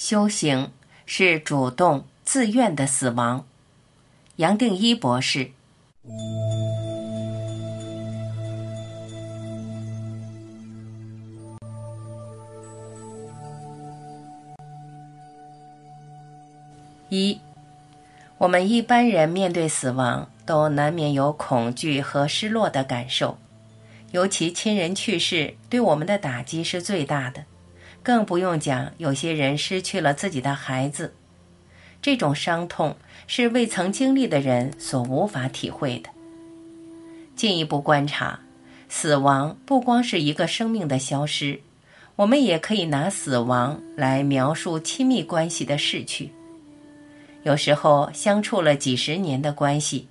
修行是主动自愿的死亡。杨定一博士。一，我们一般人面对死亡，都难免有恐惧和失落的感受，尤其亲人去世，对我们的打击是最大的。更不用讲，有些人失去了自己的孩子，这种伤痛是未曾经历的人所无法体会的。进一步观察，死亡不光是一个生命的消失，我们也可以拿死亡来描述亲密关系的逝去。有时候相处了几十年的关系，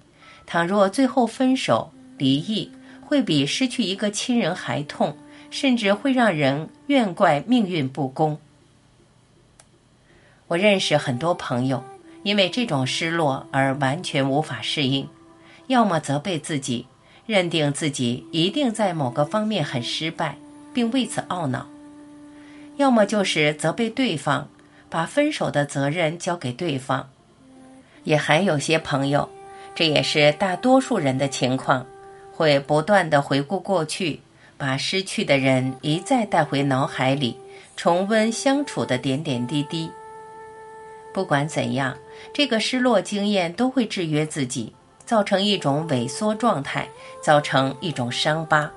倘若最后分手、离异，会比失去一个亲人还痛。甚至会让人怨怪命运不公。我认识很多朋友，因为这种失落而完全无法适应，要么责备自己，认定自己一定在某个方面很失败，并为此懊恼；要么就是责备对方，把分手的责任交给对方。也还有些朋友，这也是大多数人的情况，会不断的回顾过去。把失去的人一再带回脑海里，重温相处的点点滴滴。不管怎样，这个失落经验都会制约自己，造成一种萎缩状态，造成一种伤疤。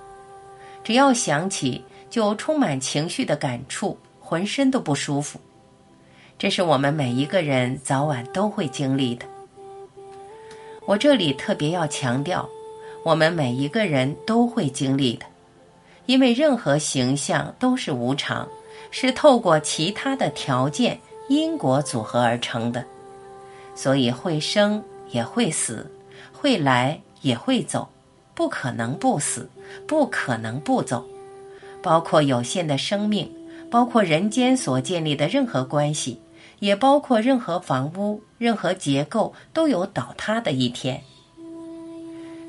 只要想起，就充满情绪的感触，浑身都不舒服。这是我们每一个人早晚都会经历的。我这里特别要强调，我们每一个人都会经历的。因为任何形象都是无常，是透过其他的条件因果组合而成的，所以会生也会死，会来也会走，不可能不死，不可能不走。包括有限的生命，包括人间所建立的任何关系，也包括任何房屋、任何结构都有倒塌的一天。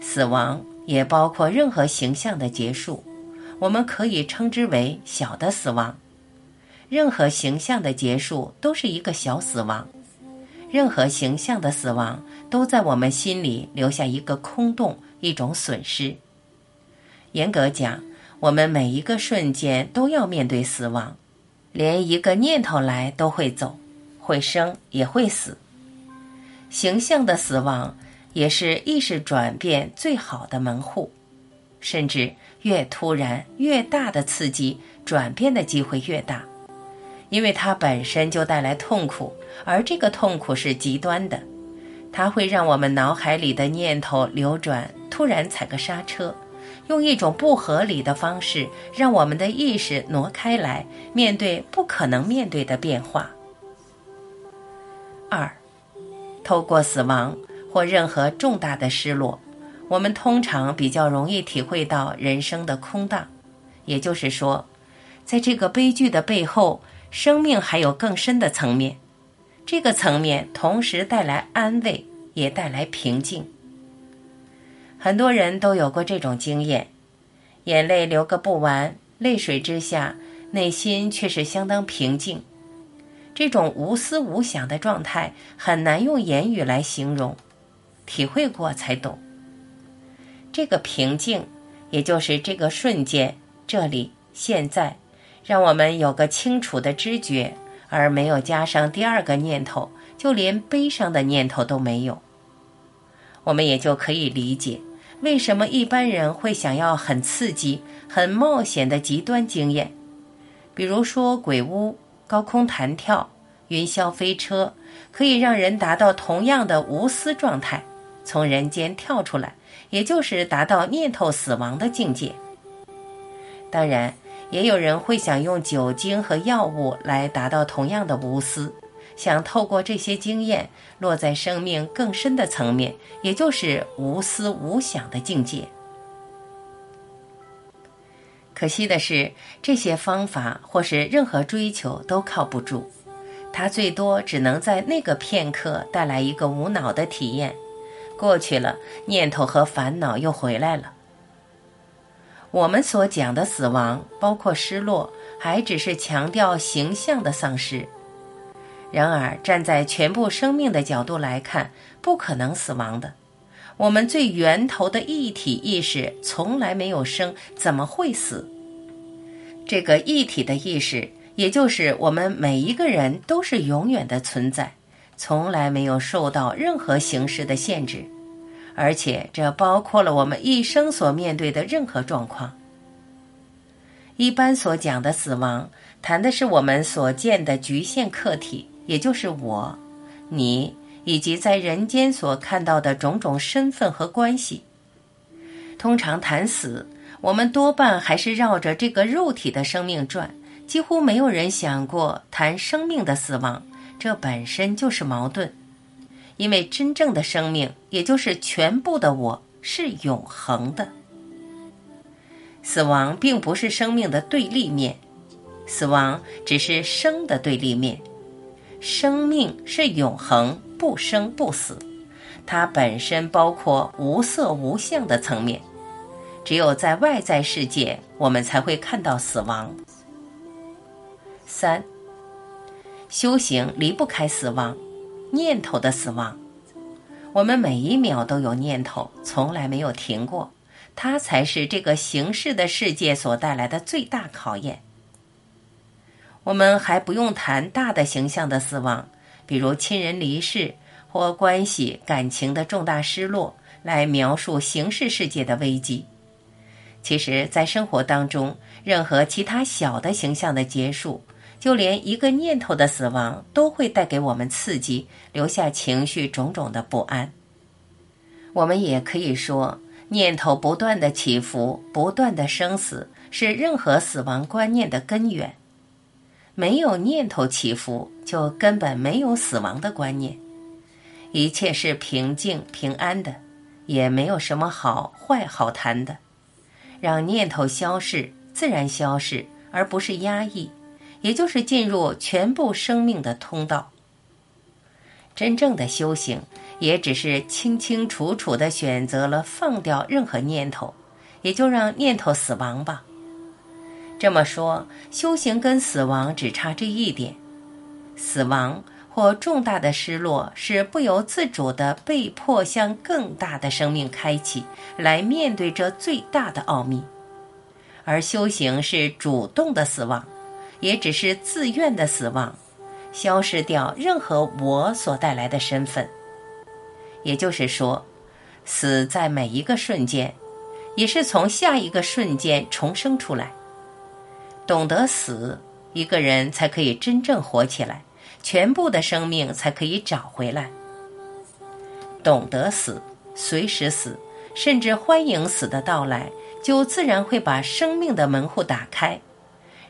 死亡也包括任何形象的结束。我们可以称之为小的死亡。任何形象的结束都是一个小死亡。任何形象的死亡都在我们心里留下一个空洞，一种损失。严格讲，我们每一个瞬间都要面对死亡，连一个念头来都会走，会生也会死。形象的死亡也是意识转变最好的门户，甚至。越突然、越大的刺激，转变的机会越大，因为它本身就带来痛苦，而这个痛苦是极端的，它会让我们脑海里的念头流转，突然踩个刹车，用一种不合理的方式让我们的意识挪开来，面对不可能面对的变化。二，透过死亡或任何重大的失落。我们通常比较容易体会到人生的空荡，也就是说，在这个悲剧的背后，生命还有更深的层面。这个层面同时带来安慰，也带来平静。很多人都有过这种经验：眼泪流个不完，泪水之下，内心却是相当平静。这种无思无想的状态很难用言语来形容，体会过才懂。这个平静，也就是这个瞬间，这里现在，让我们有个清楚的知觉，而没有加上第二个念头，就连悲伤的念头都没有。我们也就可以理解，为什么一般人会想要很刺激、很冒险的极端经验，比如说鬼屋、高空弹跳、云霄飞车，可以让人达到同样的无私状态，从人间跳出来。也就是达到念头死亡的境界。当然，也有人会想用酒精和药物来达到同样的无私，想透过这些经验落在生命更深的层面，也就是无私无想的境界。可惜的是，这些方法或是任何追求都靠不住，它最多只能在那个片刻带来一个无脑的体验。过去了，念头和烦恼又回来了。我们所讲的死亡，包括失落，还只是强调形象的丧失。然而，站在全部生命的角度来看，不可能死亡的。我们最源头的一体意识从来没有生，怎么会死？这个一体的意识，也就是我们每一个人都是永远的存在，从来没有受到任何形式的限制，而且这包括了我们一生所面对的任何状况。一般所讲的死亡，谈的是我们所见的局限客体。也就是我、你以及在人间所看到的种种身份和关系。通常谈死，我们多半还是绕着这个肉体的生命转，几乎没有人想过谈生命的死亡。这本身就是矛盾，因为真正的生命，也就是全部的我，是永恒的。死亡并不是生命的对立面，死亡只是生的对立面。生命是永恒，不生不死，它本身包括无色无相的层面。只有在外在世界，我们才会看到死亡。三，修行离不开死亡，念头的死亡。我们每一秒都有念头，从来没有停过，它才是这个形式的世界所带来的最大考验。我们还不用谈大的形象的死亡，比如亲人离世或关系感情的重大失落，来描述形式世界的危机。其实，在生活当中，任何其他小的形象的结束，就连一个念头的死亡，都会带给我们刺激，留下情绪种种的不安。我们也可以说，念头不断的起伏，不断的生死，是任何死亡观念的根源。没有念头起伏，就根本没有死亡的观念。一切是平静平安的，也没有什么好坏好谈的。让念头消逝，自然消逝，而不是压抑，也就是进入全部生命的通道。真正的修行，也只是清清楚楚的选择了放掉任何念头，也就让念头死亡吧。这么说，修行跟死亡只差这一点：死亡或重大的失落是不由自主的，被迫向更大的生命开启，来面对这最大的奥秘；而修行是主动的死亡，也只是自愿的死亡，消失掉任何我所带来的身份。也就是说，死在每一个瞬间，也是从下一个瞬间重生出来。懂得死，一个人才可以真正活起来，全部的生命才可以找回来。懂得死，随时死，甚至欢迎死的到来，就自然会把生命的门户打开，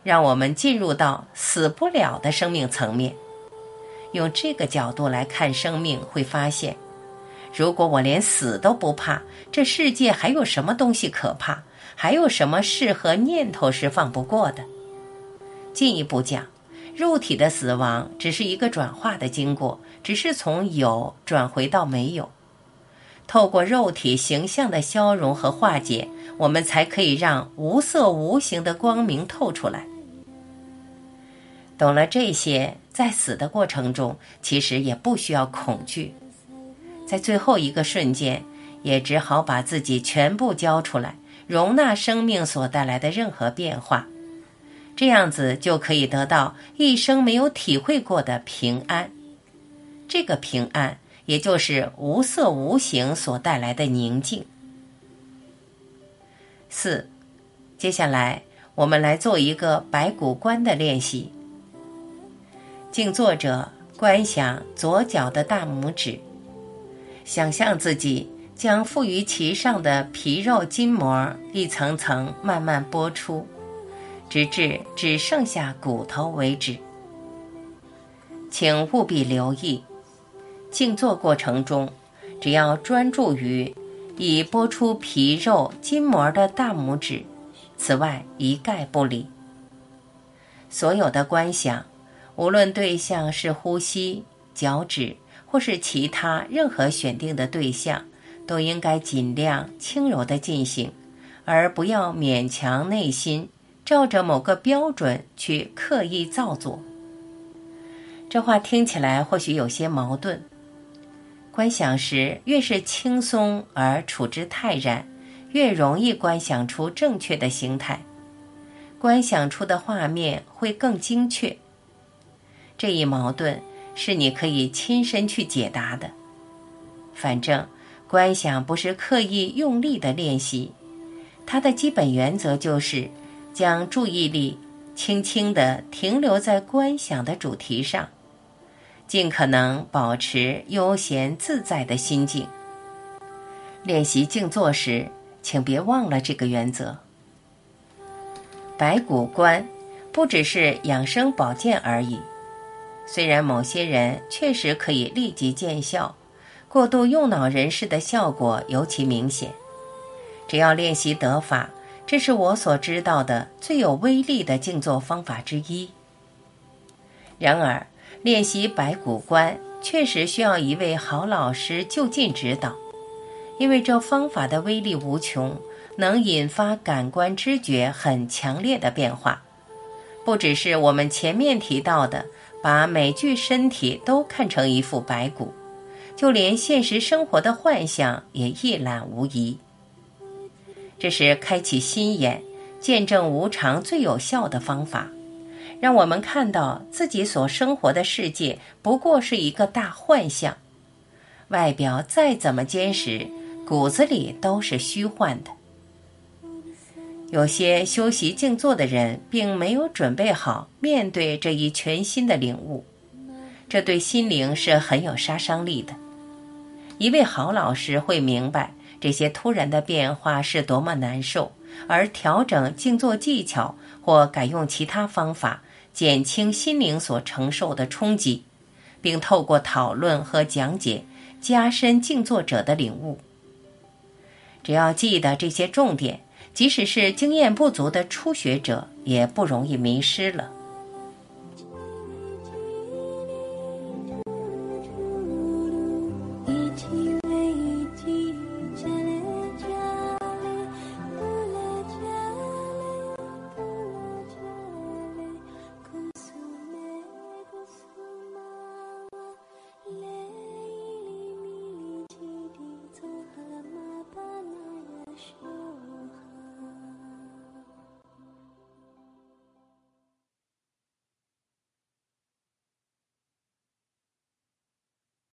让我们进入到死不了的生命层面。用这个角度来看生命，会发现，如果我连死都不怕，这世界还有什么东西可怕？还有什么适合念头是放不过的？进一步讲，肉体的死亡只是一个转化的经过，只是从有转回到没有。透过肉体形象的消融和化解，我们才可以让无色无形的光明透出来。懂了这些，在死的过程中，其实也不需要恐惧，在最后一个瞬间，也只好把自己全部交出来。容纳生命所带来的任何变化，这样子就可以得到一生没有体会过的平安。这个平安，也就是无色无形所带来的宁静。四，接下来我们来做一个白骨观的练习。静坐着，观想左脚的大拇指，想象自己。将附于其上的皮肉筋膜一层层慢慢剥出，直至只剩下骨头为止。请务必留意，静坐过程中，只要专注于已剥出皮肉筋膜的大拇指，此外一概不理。所有的观想，无论对象是呼吸、脚趾，或是其他任何选定的对象。都应该尽量轻柔的进行，而不要勉强内心照着某个标准去刻意造作。这话听起来或许有些矛盾。观想时越是轻松而处之泰然，越容易观想出正确的形态，观想出的画面会更精确。这一矛盾是你可以亲身去解答的。反正观想不是刻意用力的练习，它的基本原则就是将注意力轻轻地停留在观想的主题上。尽可能保持悠闲自在的心境。练习静坐时，请别忘了这个原则。白骨观不只是养生保健而已，虽然某些人确实可以立即见效，过度用脑人士的效果尤其明显。只要练习得法，这是我所知道的最有威力的静坐方法之一。然而。练习白骨观确实需要一位好老师就近指导，因为这方法的威力无穷，能引发感官知觉很强烈的变化。不只是我们前面提到的，把每具身体都看成一副白骨，就连现实生活的幻想也一览无遗。这是开启心眼、见证无常最有效的方法。让我们看到自己所生活的世界不过是一个大幻象，外表再怎么坚实，骨子里都是虚幻的。有些修习静坐的人并没有准备好面对这一全新的领悟，这对心灵是很有杀伤力的。一位好老师会明白这些突然的变化是多么难受，而调整静坐技巧或改用其他方法。减轻心灵所承受的冲击，并透过讨论和讲解加深静坐者的领悟。只要记得这些重点，即使是经验不足的初学者也不容易迷失了。